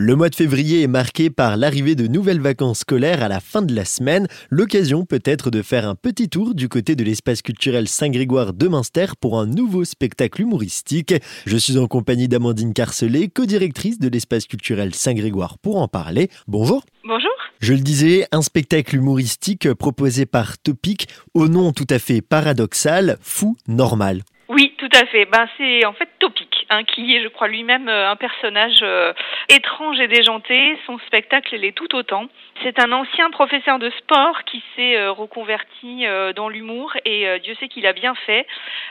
Le mois de février est marqué par l'arrivée de nouvelles vacances scolaires à la fin de la semaine. L'occasion peut-être de faire un petit tour du côté de l'espace culturel Saint-Grégoire de Münster pour un nouveau spectacle humoristique. Je suis en compagnie d'Amandine Carcelet, co-directrice de l'espace culturel Saint-Grégoire pour en parler. Bonjour. Bonjour. Je le disais, un spectacle humoristique proposé par Topic au nom tout à fait paradoxal, fou normal. Oui, tout à fait. Ben, c'est en fait Topic Hein, qui est, je crois, lui-même euh, un personnage euh, étrange et déjanté. Son spectacle l'est tout autant. C'est un ancien professeur de sport qui s'est euh, reconverti dans l'humour et Dieu sait qu'il a bien fait.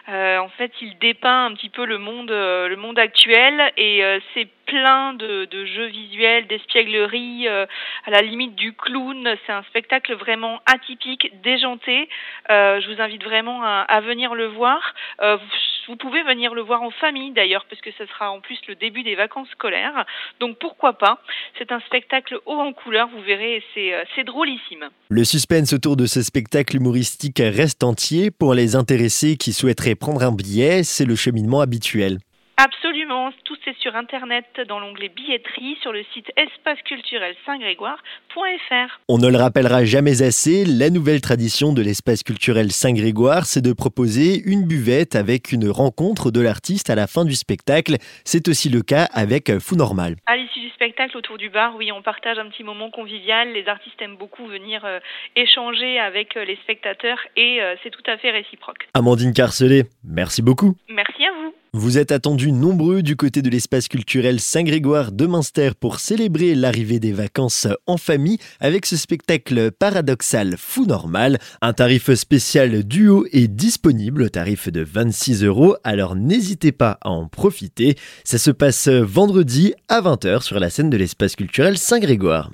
en fait, il dépeint un petit peu le monde, le monde actuel et c'est plein de, de, jeux visuels, d'espiègleries, à la limite du clown. C'est un spectacle vraiment atypique, déjanté. je vous invite vraiment à, à venir le voir. Vous pouvez venir le voir en famille d'ailleurs, parce que ce sera en plus le début des vacances scolaires. Donc pourquoi pas? C'est un spectacle haut en couleur, vous verrez, c'est, euh, c'est drôlissime. Le suspense autour de ce spectacle humoristique reste entier. Pour les intéressés qui souhaiteraient prendre un billet, c'est le cheminement habituel. Absolument, tout c'est sur internet dans l'onglet billetterie sur le site espaceculturel Saint-Grégoire.fr. On ne le rappellera jamais assez, la nouvelle tradition de l'espace culturel Saint-Grégoire, c'est de proposer une buvette avec une rencontre de l'artiste à la fin du spectacle. C'est aussi le cas avec Fou Normal. À l'issue du spectacle autour du bar, oui, on partage un petit moment convivial. Les artistes aiment beaucoup venir euh, échanger avec euh, les spectateurs et euh, c'est tout à fait réciproque. Amandine Carcelet, merci beaucoup. Vous êtes attendus nombreux du côté de l'espace culturel Saint-Grégoire de Münster pour célébrer l'arrivée des vacances en famille avec ce spectacle paradoxal fou normal. Un tarif spécial duo est disponible au tarif de 26 euros, alors n'hésitez pas à en profiter. Ça se passe vendredi à 20h sur la scène de l'espace culturel Saint-Grégoire.